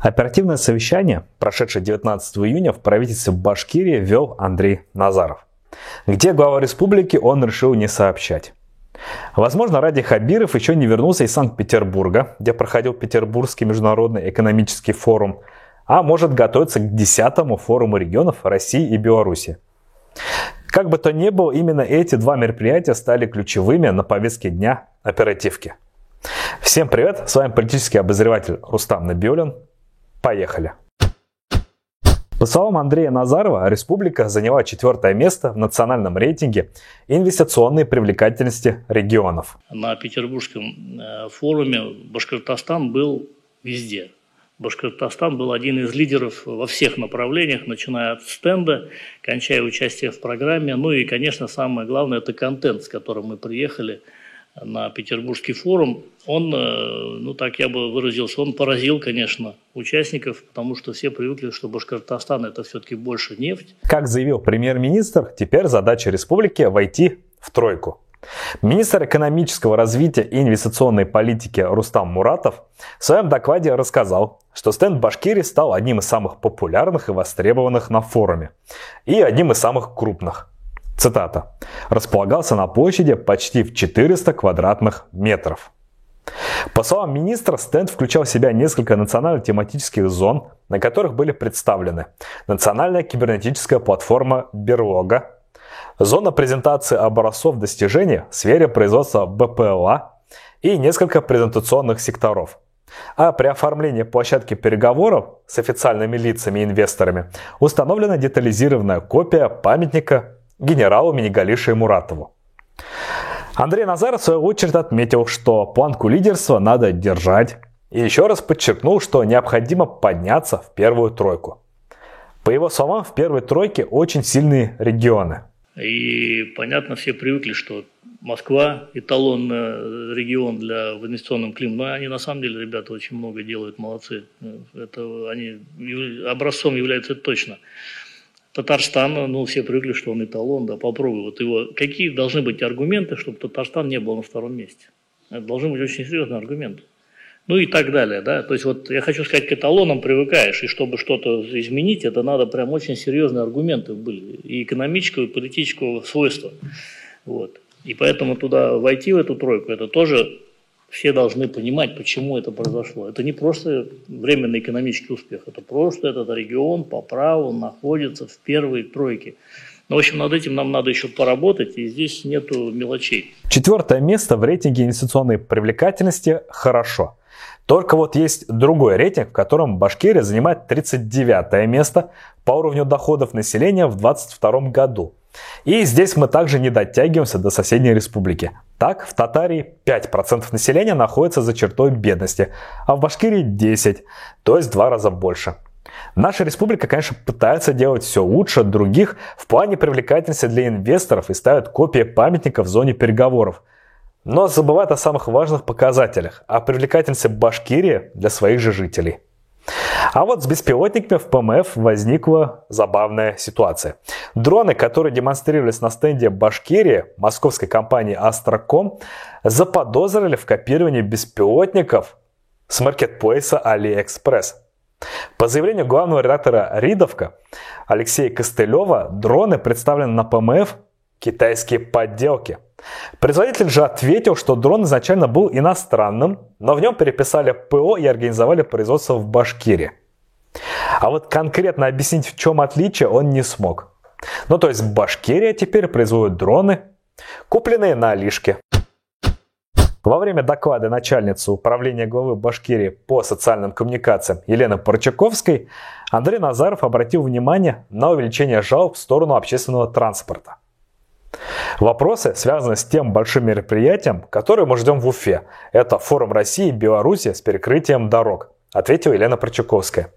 Оперативное совещание, прошедшее 19 июня в правительстве Башкирии, вел Андрей Назаров. Где глава республики он решил не сообщать. Возможно, ради Хабиров еще не вернулся из Санкт-Петербурга, где проходил Петербургский международный экономический форум, а может готовиться к 10-му форуму регионов России и Беларуси. Как бы то ни было, именно эти два мероприятия стали ключевыми на повестке дня оперативки. Всем привет, с вами политический обозреватель Рустам Набиулин. Поехали! По словам Андрея Назарова, республика заняла четвертое место в национальном рейтинге инвестиционной привлекательности регионов. На Петербургском э, форуме Башкортостан был везде. Башкортостан был один из лидеров во всех направлениях, начиная от стенда, кончая участие в программе. Ну и, конечно, самое главное – это контент, с которым мы приехали – на Петербургский форум, он, э, ну так я бы выразился, он поразил, конечно, участников, потому что все привыкли, что Башкортостан это все-таки больше нефть. Как заявил премьер-министр, теперь задача республики войти в тройку. Министр экономического развития и инвестиционной политики Рустам Муратов в своем докладе рассказал, что стенд Башкирии стал одним из самых популярных и востребованных на форуме и одним из самых крупных. Цитата. «Располагался на площади почти в 400 квадратных метров». По словам министра, стенд включал в себя несколько национально-тематических зон, на которых были представлены национальная кибернетическая платформа «Берлога», зона презентации образцов достижений в сфере производства БПЛА и несколько презентационных секторов. А при оформлении площадки переговоров с официальными лицами и инвесторами установлена детализированная копия памятника генералу Минигалише Муратову. Андрей Назаров в свою очередь отметил, что планку лидерства надо держать, и еще раз подчеркнул, что необходимо подняться в первую тройку. По его словам, в первой тройке очень сильные регионы. И понятно, все привыкли, что Москва эталонный регион для в инвестиционном климате. Но они на самом деле, ребята, очень много делают, молодцы. Это они образцом являются точно. Татарстан, ну, все привыкли, что он эталон, да, попробуй вот его. Какие должны быть аргументы, чтобы Татарстан не был на втором месте? Это должны быть очень серьезные аргументы. Ну и так далее, да. То есть вот я хочу сказать, к эталонам привыкаешь, и чтобы что-то изменить, это надо прям очень серьезные аргументы были, и экономического, и политического свойства. Вот. И поэтому туда войти в эту тройку, это тоже все должны понимать, почему это произошло. Это не просто временный экономический успех, это просто этот регион по праву находится в первой тройке. Ну, в общем, над этим нам надо еще поработать, и здесь нету мелочей. Четвертое место в рейтинге инвестиционной привлекательности хорошо. Только вот есть другой рейтинг, в котором Башкирия занимает 39 место по уровню доходов населения в 2022 году. И здесь мы также не дотягиваемся до соседней республики. Так, в Татарии 5% населения находится за чертой бедности, а в Башкирии 10%, то есть в два раза больше. Наша республика, конечно, пытается делать все лучше других в плане привлекательности для инвесторов и ставит копии памятников в зоне переговоров. Но забывает о самых важных показателях, о привлекательности Башкирии для своих же жителей. А вот с беспилотниками в ПМФ возникла забавная ситуация. Дроны, которые демонстрировались на стенде Башкирии московской компании Астроком, заподозрили в копировании беспилотников с маркетплейса AliExpress. По заявлению главного редактора Ридовка Алексея Костылева, дроны представлены на ПМФ китайские подделки – Производитель же ответил, что дрон изначально был иностранным, но в нем переписали ПО и организовали производство в Башкирии. А вот конкретно объяснить, в чем отличие, он не смог. Ну то есть Башкирия теперь производит дроны, купленные на Алишке. Во время доклада начальницы управления главы Башкирии по социальным коммуникациям Елены Порчаковской Андрей Назаров обратил внимание на увеличение жалоб в сторону общественного транспорта. Вопросы связаны с тем большим мероприятием, которое мы ждем в Уфе. Это форум России и Беларуси с перекрытием дорог, ответила Елена Прочаковская.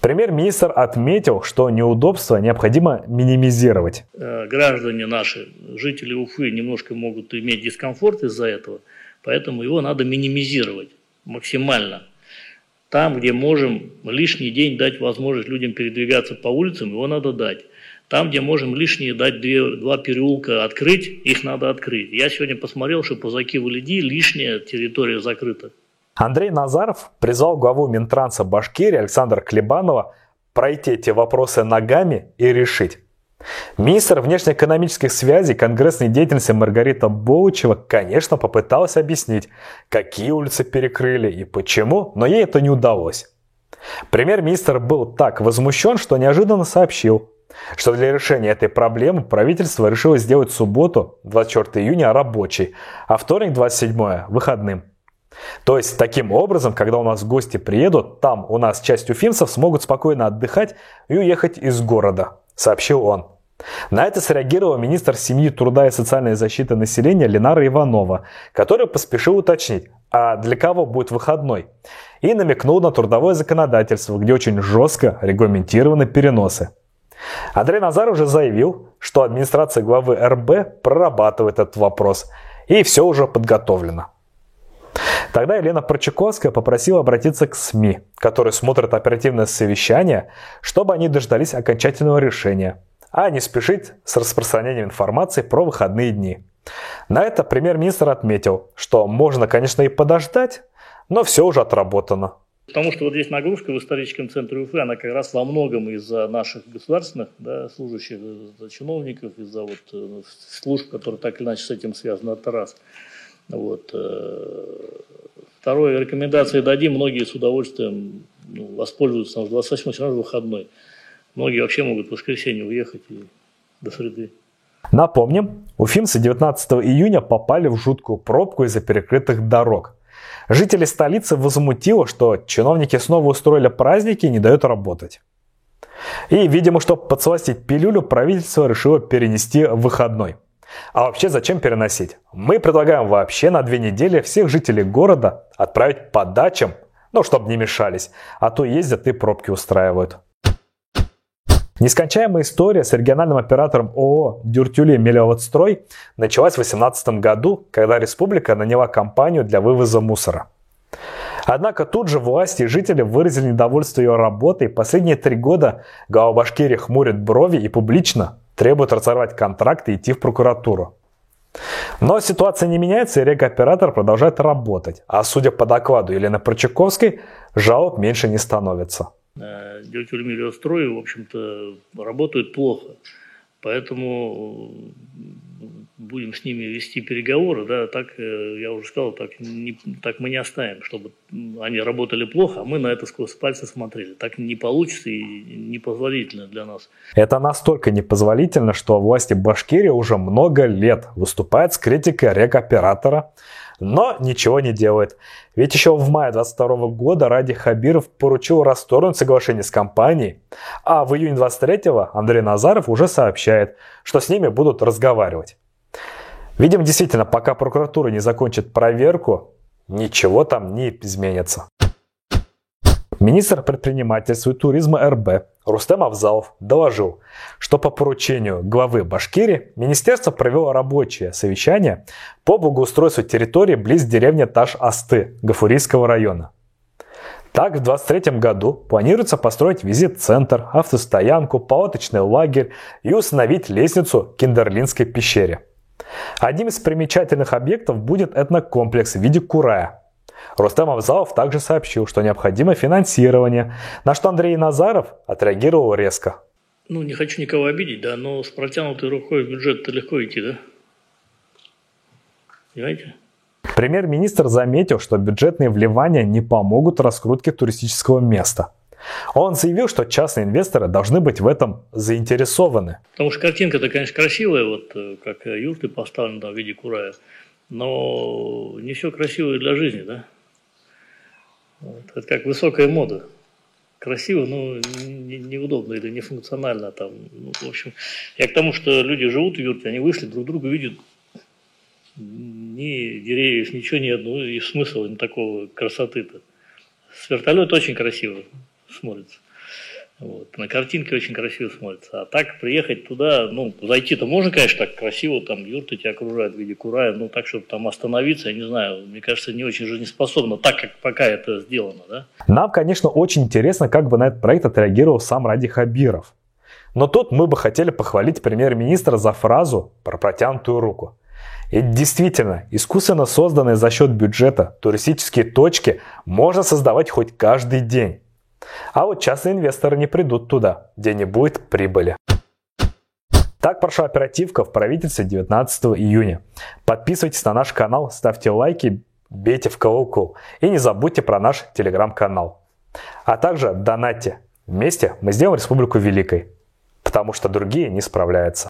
Премьер-министр отметил, что неудобства необходимо минимизировать. Э, граждане наши, жители Уфы, немножко могут иметь дискомфорт из-за этого, поэтому его надо минимизировать максимально. Там, где можем лишний день дать возможность людям передвигаться по улицам, его надо дать. Там, где можем лишние дать две, два переулка открыть, их надо открыть. Я сегодня посмотрел, что по Закиву Лиди лишняя территория закрыта. Андрей Назаров призвал главу Минтранса Башкирии Александра Клебанова пройти эти вопросы ногами и решить. Министр внешнеэкономических связей конгрессной деятельности Маргарита Боучева, конечно, попыталась объяснить, какие улицы перекрыли и почему, но ей это не удалось. Премьер-министр был так возмущен, что неожиданно сообщил, что для решения этой проблемы правительство решило сделать субботу, 24 июня, рабочей, а вторник, 27 выходным. То есть, таким образом, когда у нас гости приедут, там у нас часть уфимцев смогут спокойно отдыхать и уехать из города, сообщил он. На это среагировал министр семьи, труда и социальной защиты населения Ленара Иванова, который поспешил уточнить, а для кого будет выходной, и намекнул на трудовое законодательство, где очень жестко регламентированы переносы. Андрей Назар уже заявил, что администрация главы РБ прорабатывает этот вопрос, и все уже подготовлено. Тогда Елена Прочаковская попросила обратиться к СМИ, которые смотрят оперативное совещание, чтобы они дождались окончательного решения – а не спешить с распространением информации про выходные дни. На это премьер-министр отметил, что можно, конечно, и подождать, но все уже отработано. Потому что вот здесь нагрузка в историческом центре Уфы, она как раз во многом из-за наших государственных да, служащих, из-за чиновников, из-за вот э, служб, которые так или иначе с этим связаны, это раз. Вот. Э, второе, рекомендации дадим, многие с удовольствием ну, воспользуются, потому что 28 все равно выходной. Многие вообще могут в воскресенье уехать и до среды. Напомним, уфимцы 19 июня попали в жуткую пробку из-за перекрытых дорог. Жители столицы возмутило, что чиновники снова устроили праздники и не дают работать. И, видимо, чтобы подсластить пилюлю, правительство решило перенести выходной. А вообще зачем переносить? Мы предлагаем вообще на две недели всех жителей города отправить по дачам, ну, чтобы не мешались, а то ездят и пробки устраивают. Нескончаемая история с региональным оператором ООО «Дюртюли Мелиоводстрой» началась в 2018 году, когда республика наняла компанию для вывоза мусора. Однако тут же власти и жители выразили недовольство ее работой. Последние три года глава Башкирии хмурит брови и публично требует разорвать контракт и идти в прокуратуру. Но ситуация не меняется, и регооператор продолжает работать. А судя по докладу Елены Прочаковской, жалоб меньше не становится. Э, Дельтюльмиллиострой, в общем-то, работают плохо. Поэтому будем с ними вести переговоры, да, так, э, я уже сказал, так, не, так мы не оставим, чтобы они работали плохо, а мы на это сквозь пальцы смотрели. Так не получится и непозволительно для нас. Это настолько непозволительно, что власти Башкирии уже много лет выступают с критикой рекоператора, но ничего не делает. Ведь еще в мае 22 года Ради Хабиров поручил расторгнуть соглашение с компанией, а в июне 23 Андрей Назаров уже сообщает, что с ними будут разговаривать. Видимо, действительно, пока прокуратура не закончит проверку, ничего там не изменится. Министр предпринимательства и туризма РБ Рустем Авзалов доложил, что по поручению главы Башкирии министерство провело рабочее совещание по благоустройству территории близ деревни Таш-Асты Гафурийского района. Так, в 2023 году планируется построить визит-центр, автостоянку, палаточный лагерь и установить лестницу к Киндерлинской пещере. Одним из примечательных объектов будет этнокомплекс в виде курая – Рустам Авзалов также сообщил, что необходимо финансирование, на что Андрей Назаров отреагировал резко. Ну, не хочу никого обидеть, да, но с протянутой рукой в бюджет-то легко идти, да? Понимаете? Премьер-министр заметил, что бюджетные вливания не помогут раскрутке туристического места. Он заявил, что частные инвесторы должны быть в этом заинтересованы. Потому что картинка-то, конечно, красивая, вот э, как юрты поставлены там в виде курая, но не все красиво для жизни, да? Вот. Это как высокая мода. Красиво, но не, неудобно или нефункционально. Там. Ну, в общем, я к тому, что люди живут в юрте, они вышли, друг друга видят. Ни деревьев, ничего нет. Ну и смысл им такого красоты-то. С вертолета очень красиво смотрится. Вот. На картинке очень красиво смотрится. А так приехать туда, ну, зайти-то можно, конечно, так красиво, там юрты тебя окружают в виде курая, ну, так, чтобы там остановиться, я не знаю, мне кажется, не очень жизнеспособно, так, как пока это сделано, да? Нам, конечно, очень интересно, как бы на этот проект отреагировал сам Ради Хабиров. Но тут мы бы хотели похвалить премьер-министра за фразу про протянутую руку. И действительно, искусственно созданные за счет бюджета туристические точки можно создавать хоть каждый день. А вот частные инвесторы не придут туда, где не будет прибыли. Так прошла оперативка в правительстве 19 июня. Подписывайтесь на наш канал, ставьте лайки, бейте в колокол и не забудьте про наш телеграм-канал. А также донатьте. Вместе мы сделаем республику великой, потому что другие не справляются.